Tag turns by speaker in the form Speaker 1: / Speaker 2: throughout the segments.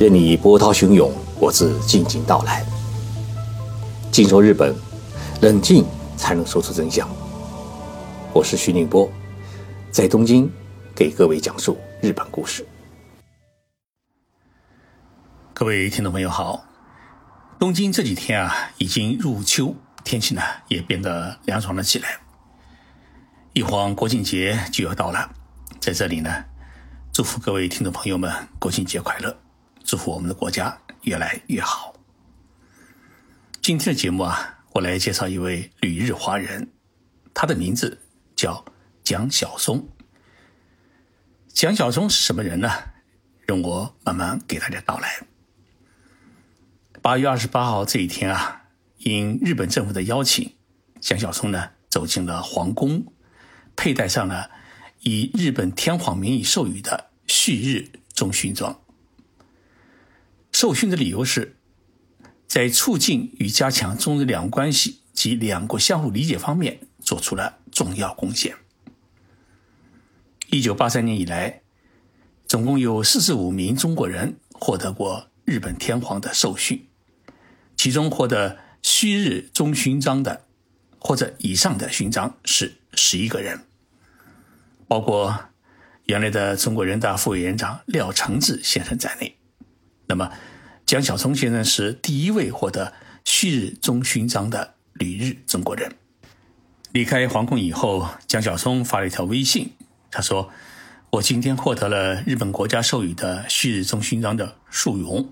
Speaker 1: 任你波涛汹涌，我自静静到来。静说日本，冷静才能说出真相。我是徐宁波，在东京给各位讲述日本故事。各位听众朋友好，东京这几天啊，已经入秋，天气呢也变得凉爽了起来。一晃国庆节就要到了，在这里呢，祝福各位听众朋友们国庆节快乐。祝福我们的国家越来越好。今天的节目啊，我来介绍一位旅日华人，他的名字叫蒋晓松。蒋晓松是什么人呢？容我慢慢给大家道来。八月二十八号这一天啊，应日本政府的邀请，蒋晓松呢走进了皇宫，佩戴上了以日本天皇名义授予的旭日中勋章。受勋的理由是，在促进与加强中日两国关系及两国相互理解方面做出了重要贡献。一九八三年以来，总共有四十五名中国人获得过日本天皇的授勋，其中获得旭日中勋章的或者以上的勋章是十一个人，包括原来的中国人大副委员长廖承志先生在内。那么。蒋晓松先生是第一位获得旭日中勋章的旅日中国人。离开皇宫以后，蒋晓松发了一条微信，他说：“我今天获得了日本国家授予的旭日中勋章的殊荣。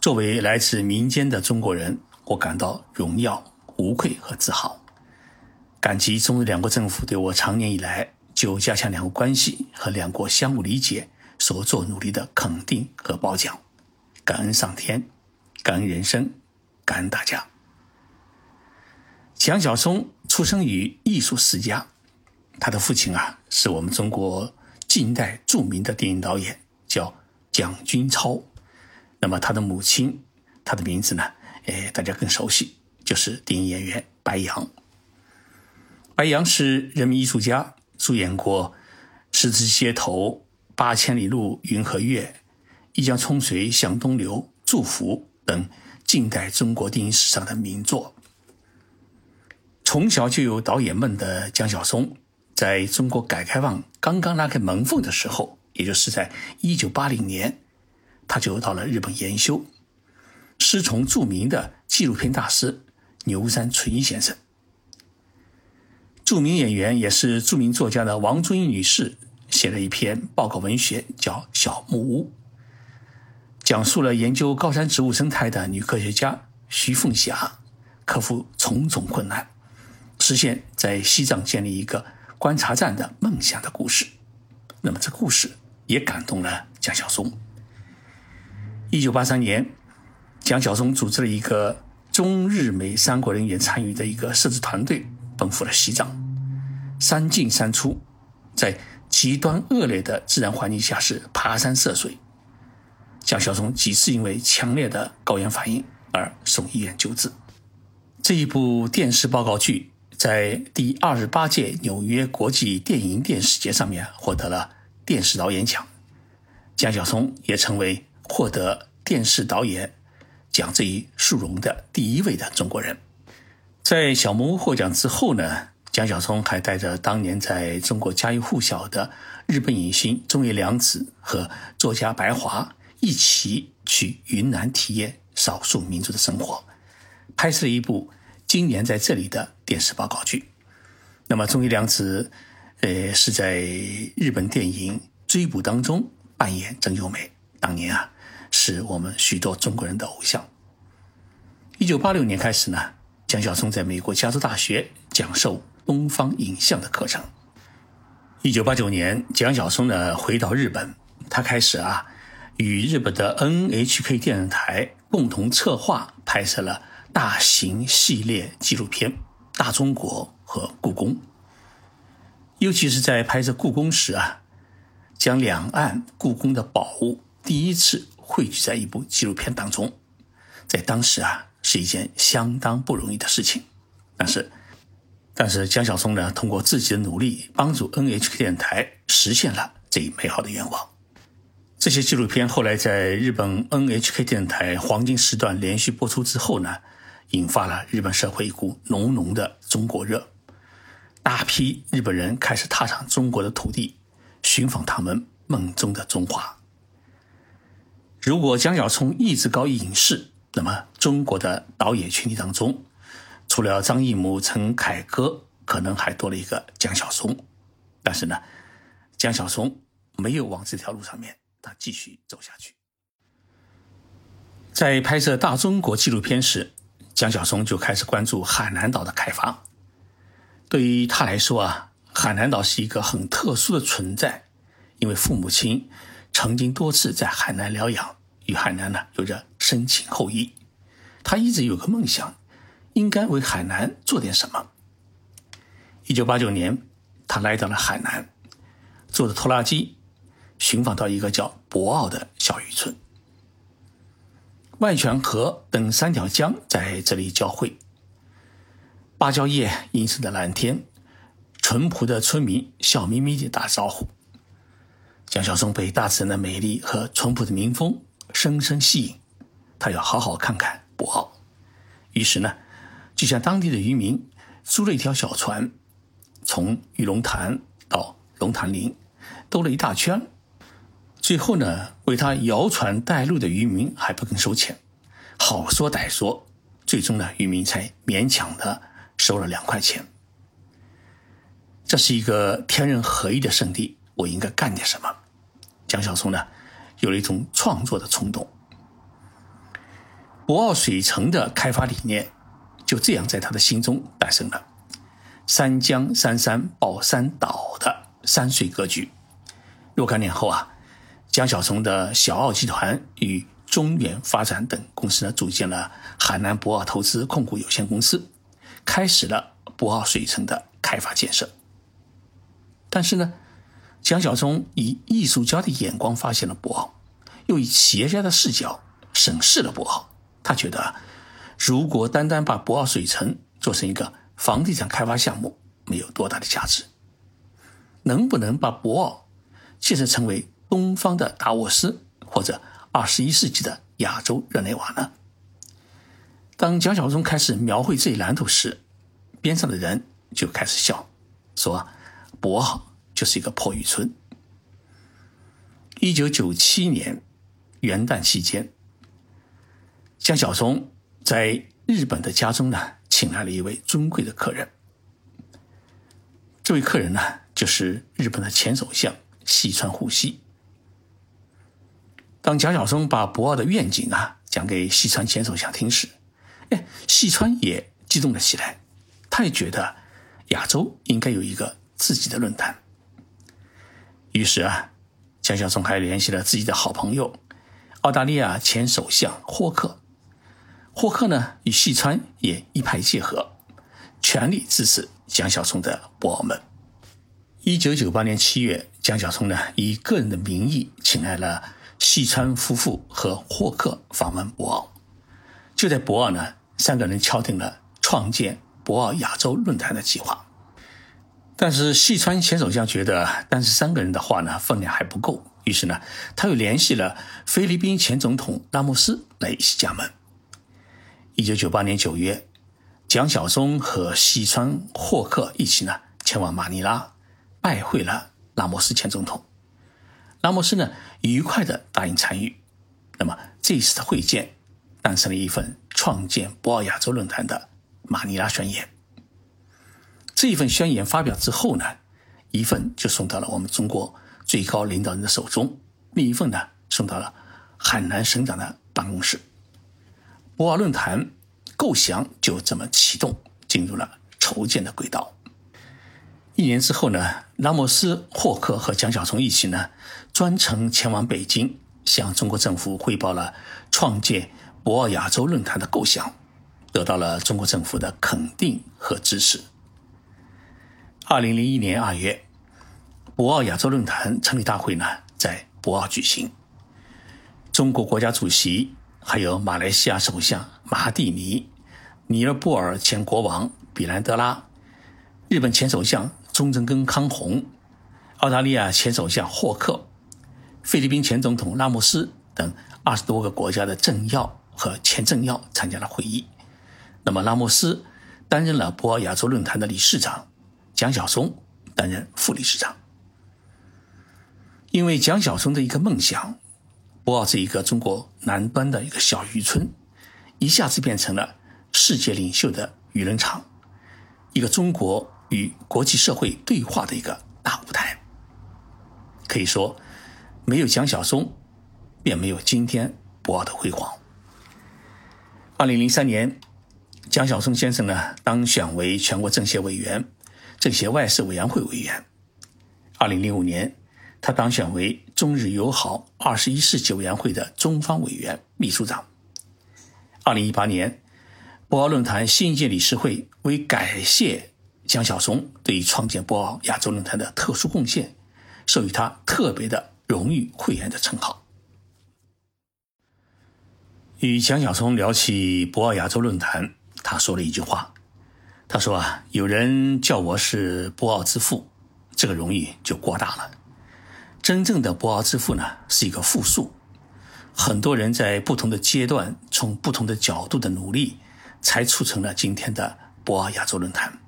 Speaker 1: 作为来自民间的中国人，我感到荣耀、无愧和自豪，感激中日两国政府对我长年以来就加强两国关系和两国相互理解所做努力的肯定和褒奖。”感恩上天，感恩人生，感恩大家。蒋晓松出生于艺术世家，他的父亲啊是我们中国近代著名的电影导演，叫蒋君超。那么他的母亲，他的名字呢？哎，大家更熟悉，就是电影演员白杨。白杨是人民艺术家，主演过《十字街头》《八千里路云和月》。一江春水向东流，祝福等近代中国电影史上的名作。从小就有导演梦的江晓松，在中国改革开放刚刚拉开门缝的时候，也就是在一九八零年，他就到了日本研修，师从著名的纪录片大师牛山纯一先生。著名演员也是著名作家的王中英女士写了一篇报告文学，叫《小木屋》。讲述了研究高山植物生态的女科学家徐凤霞克服重重困难，实现在西藏建立一个观察站的梦想的故事。那么，这故事也感动了蒋晓松。一九八三年，蒋晓松组织了一个中日美三国人员参与的一个摄制团队，奔赴了西藏，三进三出，在极端恶劣的自然环境下是爬山涉水。蒋晓松几次因为强烈的高原反应而送医院救治。这一部电视报告剧在第二十八届纽约国际电影电视节上面获得了电视导演奖，蒋晓松也成为获得电视导演奖这一殊荣的第一位的中国人。在小木屋获奖之后呢，蒋晓松还带着当年在中国家喻户晓的日本影星中野良子和作家白华。一起去云南体验少数民族的生活，拍摄一部今年在这里的电视报告剧。那么，中野良子，呃，是在日本电影《追捕》当中扮演郑优美。当年啊，是我们许多中国人的偶像。一九八六年开始呢，蒋晓松在美国加州大学讲授东方影像的课程。一九八九年，蒋晓松呢回到日本，他开始啊。与日本的 NHK 电视台共同策划拍摄了大型系列纪录片《大中国》和故宫。尤其是在拍摄故宫时啊，将两岸故宫的宝物第一次汇聚在一部纪录片当中，在当时啊是一件相当不容易的事情。但是，但是江晓松呢，通过自己的努力，帮助 NHK 电视台实现了这一美好的愿望。这些纪录片后来在日本 NHK 电台黄金时段连续播出之后呢，引发了日本社会一股浓浓的中国热，大批日本人开始踏上中国的土地，寻访他们梦中的中华。如果江小聪一直搞影视，那么中国的导演群体当中，除了张艺谋、陈凯歌，可能还多了一个江小松。但是呢，江小松没有往这条路上面。他继续走下去。在拍摄大中国纪录片时，江晓松就开始关注海南岛的开发。对于他来说啊，海南岛是一个很特殊的存在，因为父母亲曾经多次在海南疗养，与海南呢有着深情厚谊。他一直有个梦想，应该为海南做点什么。一九八九年，他来到了海南，坐着拖拉机。寻访到一个叫博鳌的小渔村，万泉河等三条江在这里交汇。芭蕉叶映衬的蓝天，淳朴的村民笑眯眯地打招呼。江小松被大自然的美丽和淳朴的民风深深吸引，他要好好看看博鳌。于是呢，就向当地的渔民租了一条小船，从玉龙潭到龙潭林，兜了一大圈。最后呢，为他摇船带路的渔民还不肯收钱，好说歹说，最终呢，渔民才勉强的收了两块钱。这是一个天人合一的圣地，我应该干点什么？蒋小松呢，有了一种创作的冲动。博鳌水城的开发理念就这样在他的心中诞生了：三江三山抱三岛的山水格局。若干年后啊。江小松的小奥集团与中远发展等公司呢，组建了海南博鳌投资控股有限公司，开始了博鳌水城的开发建设。但是呢，江小松以艺术家的眼光发现了博鳌，又以企业家的视角审视了博鳌。他觉得，如果单单把博鳌水城做成一个房地产开发项目，没有多大的价值。能不能把博鳌建设成为？东方的达沃斯，或者二十一世纪的亚洲日内瓦呢？当蒋小松开始描绘这一蓝图时，边上的人就开始笑，说：“博鳌就是一个破渔村。”一九九七年元旦期间，江小松在日本的家中呢，请来了一位尊贵的客人。这位客人呢，就是日本的前首相细川护熙。当蒋小松把博鳌的愿景啊讲给细川前首相听时，哎，细川也激动了起来。他也觉得亚洲应该有一个自己的论坛。于是啊，蒋小松还联系了自己的好朋友澳大利亚前首相霍克。霍克呢与细川也一拍即合，全力支持蒋小松的博鳌们。一九九八年七月，蒋小松呢以个人的名义请来了。细川夫妇和霍克访问博鳌，就在博鳌呢，三个人敲定了创建博鳌亚洲论坛的计划。但是细川前首相觉得，但是三个人的话呢，分量还不够，于是呢，他又联系了菲律宾前总统拉莫斯来一起加盟。一九九八年九月，蒋小松和细川、霍克一起呢，前往马尼拉拜会了拉莫斯前总统。拉莫斯呢，愉快的答应参与。那么这一次的会见，诞生了一份创建博鳌亚洲论坛的马尼拉宣言。这一份宣言发表之后呢，一份就送到了我们中国最高领导人的手中，另一份呢送到了海南省长的办公室。博鳌论坛构想就这么启动，进入了筹建的轨道。一年之后呢，拉莫斯、霍克和蒋小松一起呢，专程前往北京，向中国政府汇报了创建博鳌亚洲论坛的构想，得到了中国政府的肯定和支持。二零零一年二月，博鳌亚洲论坛成立大会呢，在博鳌举行。中国国家主席，还有马来西亚首相马哈蒂尼、尼日布尔前国王比兰德拉、日本前首相。中正根康弘、澳大利亚前首相霍克、菲律宾前总统拉莫斯等二十多个国家的政要和前政要参加了会议。那么拉莫斯担任了博鳌亚洲论坛的理事长，蒋晓松担任副理事长。因为蒋晓松的一个梦想，博鳌这一个中国南端的一个小渔村，一下子变成了世界领袖的舆论场，一个中国与国际社会对话的一个大舞台。可以说，没有蒋晓松，便没有今天博鳌的辉煌。二零零三年，蒋晓松先生呢当选为全国政协委员、政协外事委员会委员。二零零五年。他当选为中日友好二十一世纪委员会的中方委员、秘书长。二零一八年，博鳌论坛新一届理事会为感谢蒋晓松对于创建博鳌亚洲论坛的特殊贡献，授予他特别的荣誉会员的称号。与蒋晓松聊起博鳌亚洲论坛，他说了一句话：“他说啊，有人叫我是博鳌之父，这个荣誉就过大了。”真正的博鳌之父呢，是一个复数，很多人在不同的阶段，从不同的角度的努力，才促成了今天的博鳌亚洲论坛。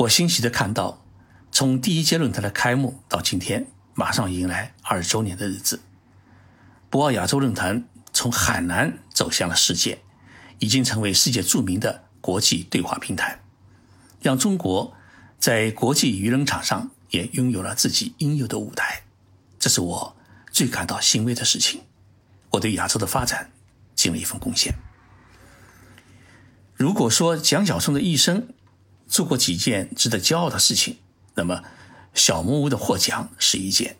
Speaker 1: 我欣喜的看到，从第一届论坛的开幕到今天，马上迎来二十周年的日子。博鳌亚洲论坛从海南走向了世界，已经成为世界著名的国际对话平台，让中国在国际舆论场上。也拥有了自己应有的舞台，这是我最感到欣慰的事情。我对亚洲的发展尽了一份贡献。如果说蒋晓松的一生做过几件值得骄傲的事情，那么小木屋的获奖是一件，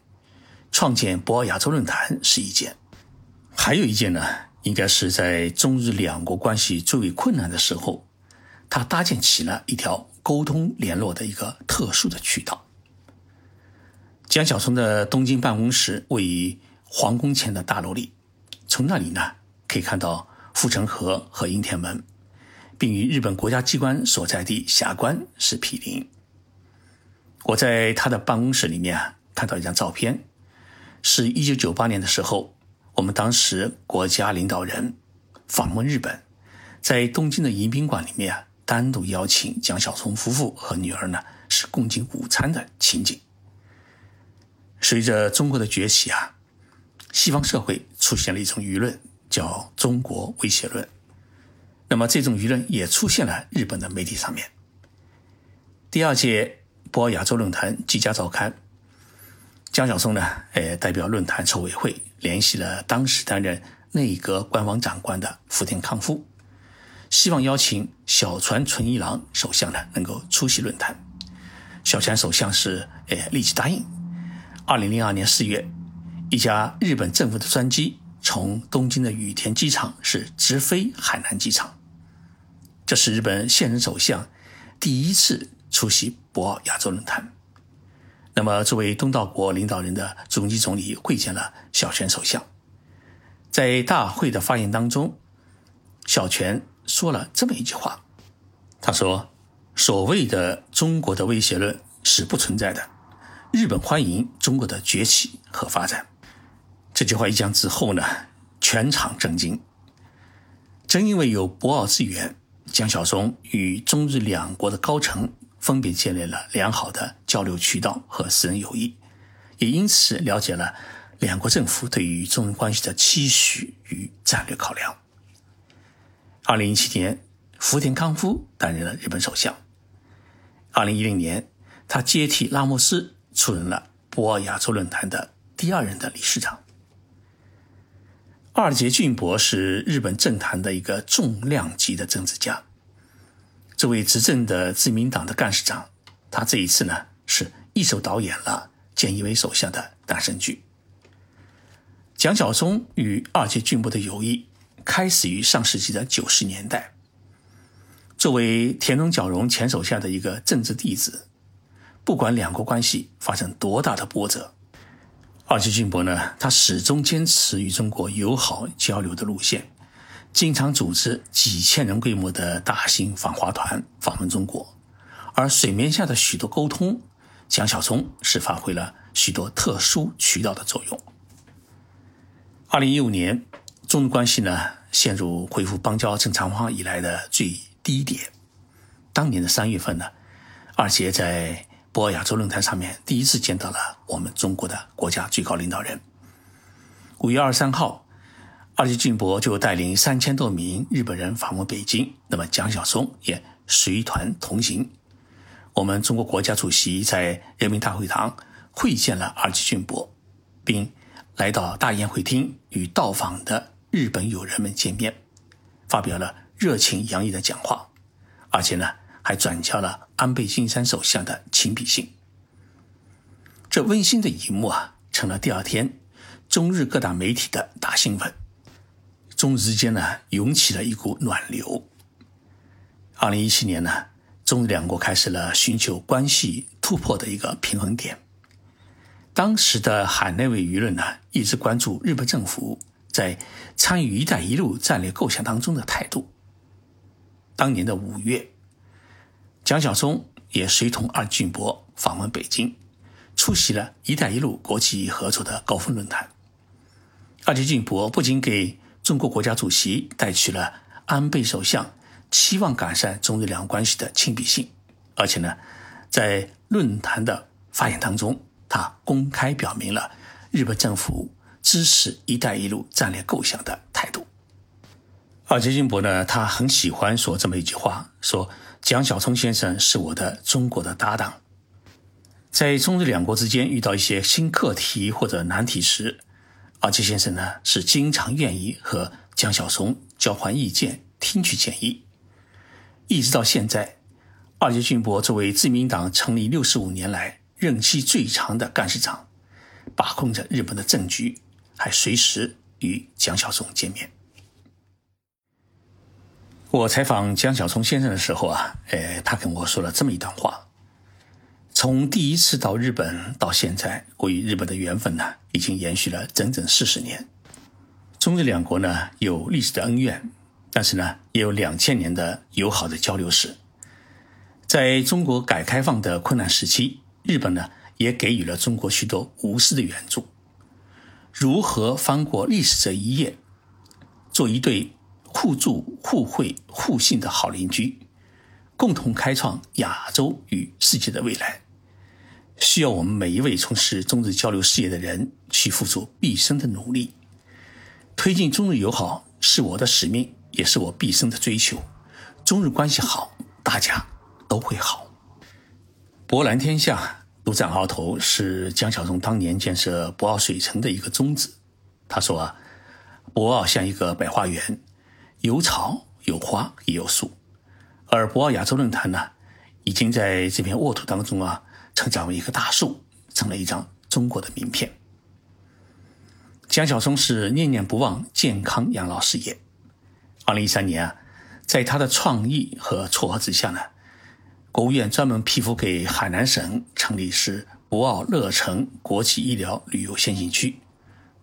Speaker 1: 创建博鳌亚洲论坛是一件，还有一件呢，应该是在中日两国关系最为困难的时候，他搭建起了一条沟通联络的一个特殊的渠道。江小松的东京办公室位于皇宫前的大楼里，从那里呢可以看到护城河和应天门，并与日本国家机关所在地霞关是毗邻。我在他的办公室里面啊看到一张照片，是一九九八年的时候，我们当时国家领导人访问日本，在东京的迎宾馆里面啊单独邀请蒋晓松夫妇和女儿呢是共进午餐的情景。随着中国的崛起啊，西方社会出现了一种舆论，叫“中国威胁论”。那么这种舆论也出现了日本的媒体上面。第二届博鳌亚洲论坛即将召开，江晓松呢，呃，代表论坛筹委会联系了当时担任内阁官房长官的福田康夫，希望邀请小泉纯一郎首相呢能够出席论坛。小泉首相是呃立即答应。二零零二年四月，一家日本政府的专机从东京的羽田机场是直飞海南机场。这是日本现任首相第一次出席博鳌亚洲论坛。那么，作为东道国领导人的中基总理会见了小泉首相。在大会的发言当中，小泉说了这么一句话：“他说，所谓的中国的威胁论是不存在的。”日本欢迎中国的崛起和发展。这句话一讲之后呢，全场震惊。正因为有博鳌之源，江晓松与中日两国的高层分别建立了良好的交流渠道和私人友谊，也因此了解了两国政府对于中日关系的期许与战略考量。二零一七年，福田康夫担任了日本首相。二零一零年，他接替拉莫斯。出任了博鳌亚洲论坛的第二任的理事长。二阶俊博是日本政坛的一个重量级的政治家。作为执政的自民党的干事长，他这一次呢是一手导演了菅义伟首相的诞生剧。蒋小松与二阶俊博的友谊开始于上世纪的九十年代。作为田中角荣前手下的一个政治弟子。不管两国关系发生多大的波折，二阶俊博呢，他始终坚持与中国友好交流的路线，经常组织几千人规模的大型访华团访问中国。而水面下的许多沟通，蒋晓松是发挥了许多特殊渠道的作用。二零一五年，中日关系呢陷入恢复邦交正常化以来的最低点。当年的三月份呢，二杰在博鳌亚洲论坛上面第一次见到了我们中国的国家最高领导人。五月二十三号，二杰俊博就带领三千多名日本人访问北京，那么蒋晓松也随团同行。我们中国国家主席在人民大会堂会见了二杰俊博，并。来到大宴会厅与到访的日本友人们见面，发表了热情洋溢的讲话，而且呢还转交了安倍晋三首相的亲笔信。这温馨的一幕啊，成了第二天中日各大媒体的大新闻，中日之间呢涌起了一股暖流。二零一七年呢，中日两国开始了寻求关系突破的一个平衡点。当时的海内外舆论呢，一直关注日本政府在参与“一带一路”战略构想当中的态度。当年的五月，蒋晓松也随同二俊博访问北京，出席了“一带一路”国际合作的高峰论坛。二俊博不仅给中国国家主席带去了安倍首相期望改善中日两国关系的亲笔信，而且呢，在论坛的发言当中。他公开表明了日本政府支持“一带一路”战略构想的态度。而杰金博呢，他很喜欢说这么一句话：“说蒋小聪先生是我的中国的搭档。”在中日两国之间遇到一些新课题或者难题时，二杰先生呢是经常愿意和蒋小松交换意见、听取建议。一直到现在，二杰俊博作为自民党成立六十五年来。任期最长的干事长，把控着日本的政局，还随时与蒋小松见面。我采访蒋小松先生的时候啊，呃，他跟我说了这么一段话：从第一次到日本到现在，我与日本的缘分呢，已经延续了整整四十年。中日两国呢有历史的恩怨，但是呢也有两千年的友好的交流史。在中国改革开放的困难时期。日本呢，也给予了中国许多无私的援助。如何翻过历史这一页，做一对互助、互惠、互信的好邻居，共同开创亚洲与世界的未来，需要我们每一位从事中日交流事业的人去付出毕生的努力。推进中日友好是我的使命，也是我毕生的追求。中日关系好，大家都会好。博览天下，独占鳌头是蒋晓松当年建设博鳌水城的一个宗旨。他说啊，博鳌像一个百花园，有草有花也有树，而博鳌亚洲论坛呢，已经在这片沃土当中啊，成长为一棵大树，成了一张中国的名片。蒋晓松是念念不忘健康养老事业。二零一三年啊，在他的创意和撮合之下呢。国务院专门批复给海南省成立是博鳌乐城国际医疗旅游先行区，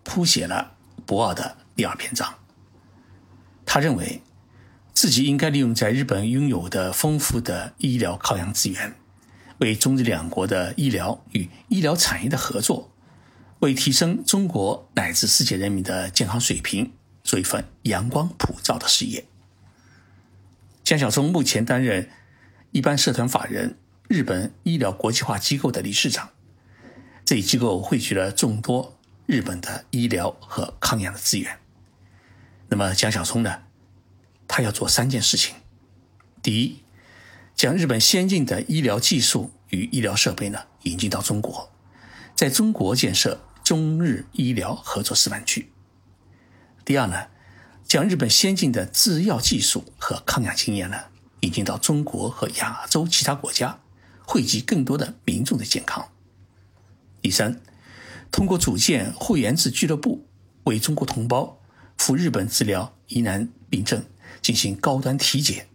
Speaker 1: 谱写了博鳌的第二篇章。他认为，自己应该利用在日本拥有的丰富的医疗靠养资源，为中日两国的医疗与医疗产业的合作，为提升中国乃至世界人民的健康水平，做一份阳光普照的事业。江晓松目前担任。一般社团法人日本医疗国际化机构的理事长，这一机构汇聚了众多日本的医疗和抗氧的资源。那么蒋晓松呢？他要做三件事情：第一，将日本先进的医疗技术与医疗设备呢引进到中国，在中国建设中日医疗合作示范区；第二呢，将日本先进的制药技术和抗氧经验呢。引进到中国和亚洲其他国家，惠及更多的民众的健康。第三，通过组建会员制俱乐部，为中国同胞赴日本治疗疑难病症、进行高端体检、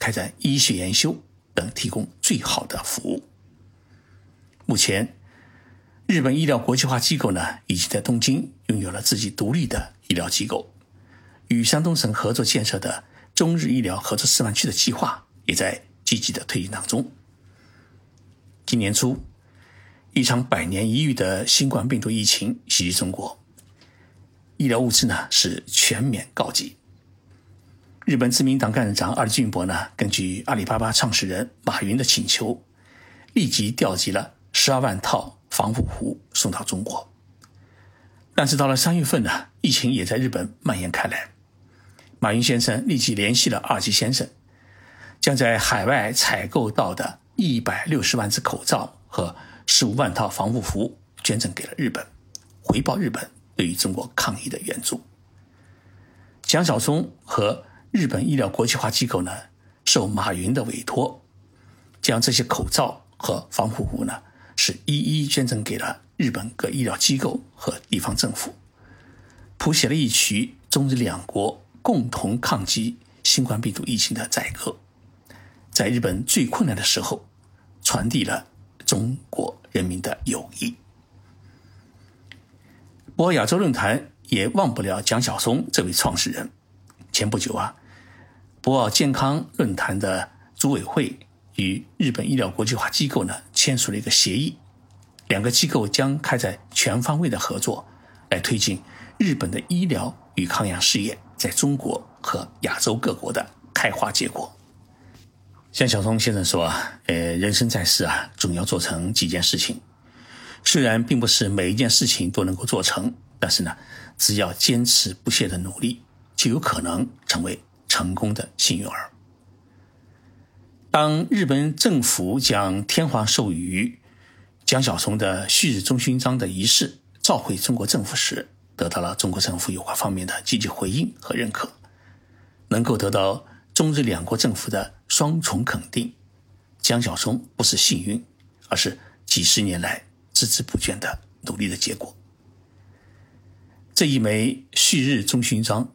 Speaker 1: 开展医学研修等提供最好的服务。目前，日本医疗国际化机构呢，已经在东京拥有了自己独立的医疗机构，与山东省合作建设的。中日医疗合作示范区的计划也在积极的推进当中。今年初，一场百年一遇的新冠病毒疫情袭击中国，医疗物资呢是全免告急。日本自民党干事长二俊博呢，根据阿里巴巴创始人马云的请求，立即调集了十二万套防护服送到中国。但是到了三月份呢，疫情也在日本蔓延开来。马云先生立即联系了二级先生，将在海外采购到的一百六十万只口罩和十五万套防护服捐赠给了日本，回报日本对于中国抗疫的援助。蒋小松和日本医疗国际化机构呢，受马云的委托，将这些口罩和防护服呢，是一一捐赠给了。日本各医疗机构和地方政府谱写了一曲中日两国共同抗击新冠病毒疫情的载歌，在日本最困难的时候，传递了中国人民的友谊。博亚洲论坛也忘不了蒋晓松这位创始人。前不久啊，博鳌健康论坛的组委会与日本医疗国际化机构呢签署了一个协议。两个机构将开展全方位的合作，来推进日本的医疗与抗疫事业在中国和亚洲各国的开花结果。像小松先生说啊，呃，人生在世啊，总要做成几件事情。虽然并不是每一件事情都能够做成，但是呢，只要坚持不懈的努力，就有可能成为成功的幸运儿。当日本政府将天皇授予。蒋晓松的旭日中勋章的仪式召回中国政府时，得到了中国政府有关方面的积极回应和认可，能够得到中日两国政府的双重肯定。蒋晓松不是幸运，而是几十年来孜孜不倦的努力的结果。这一枚旭日中勋章，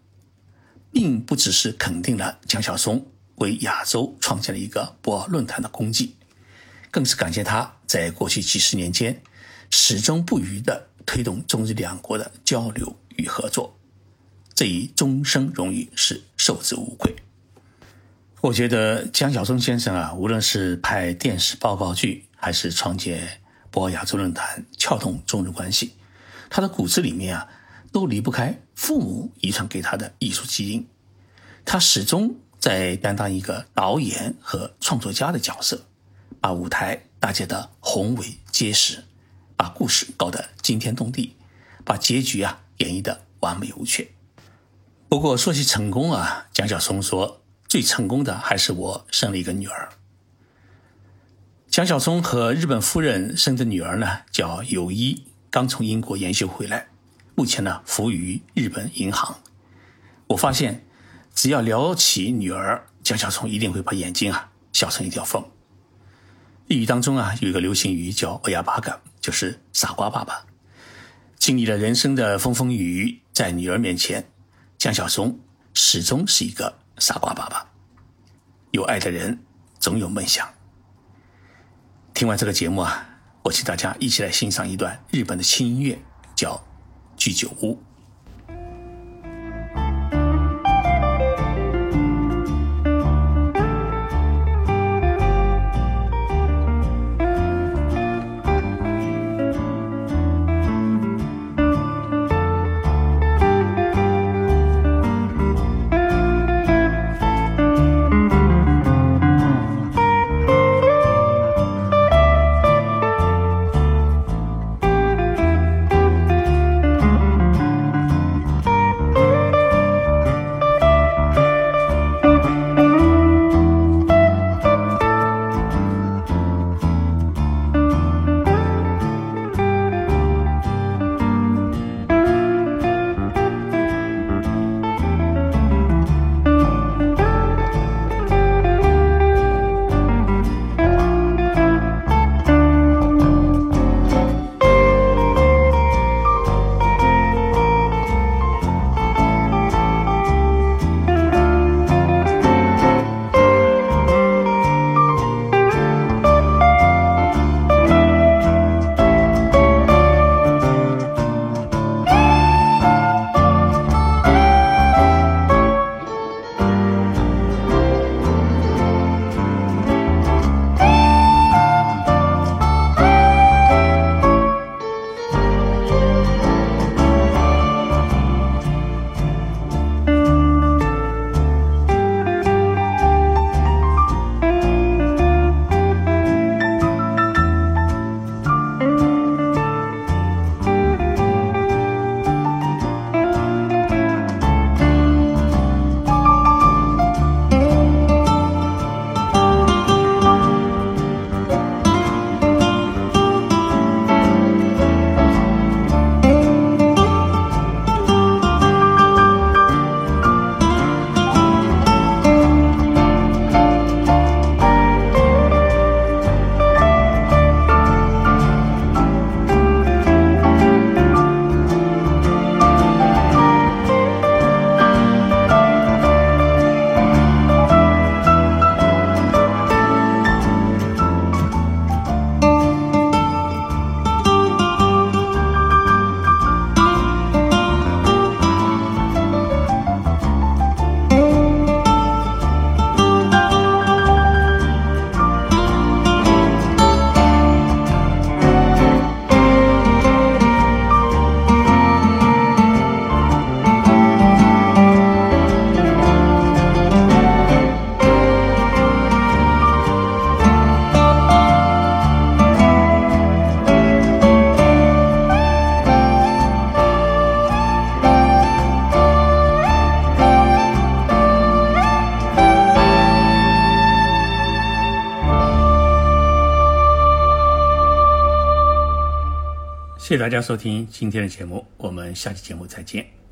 Speaker 1: 并不只是肯定了蒋晓松为亚洲创建了一个博鳌论坛的功绩。更是感谢他在过去几十年间始终不渝地推动中日两国的交流与合作，这一终生荣誉是受之无愧。我觉得江晓松先生啊，无论是拍电视报告剧，还是创建博鳌亚洲论坛，撬动中日关系，他的骨子里面啊，都离不开父母遗传给他的艺术基因。他始终在担当一个导演和创作家的角色。把舞台搭建的宏伟结实，把故事搞得惊天动地，把结局啊演绎的完美无缺。不过说起成功啊，蒋晓松说最成功的还是我生了一个女儿。蒋晓松和日本夫人生的女儿呢叫友一，刚从英国研修回来，目前呢服务于日本银行。我发现只要聊起女儿，蒋晓松一定会把眼睛啊笑成一条缝。日语当中啊，有一个流行语叫“欧亚巴嘎”，就是傻瓜爸爸。经历了人生的风风雨雨，在女儿面前，江小松始终是一个傻瓜爸爸。有爱的人总有梦想。听完这个节目啊，我请大家一起来欣赏一段日本的轻音乐，叫《居酒屋》。谢谢大家收听今天的节目，我们下期节目再见。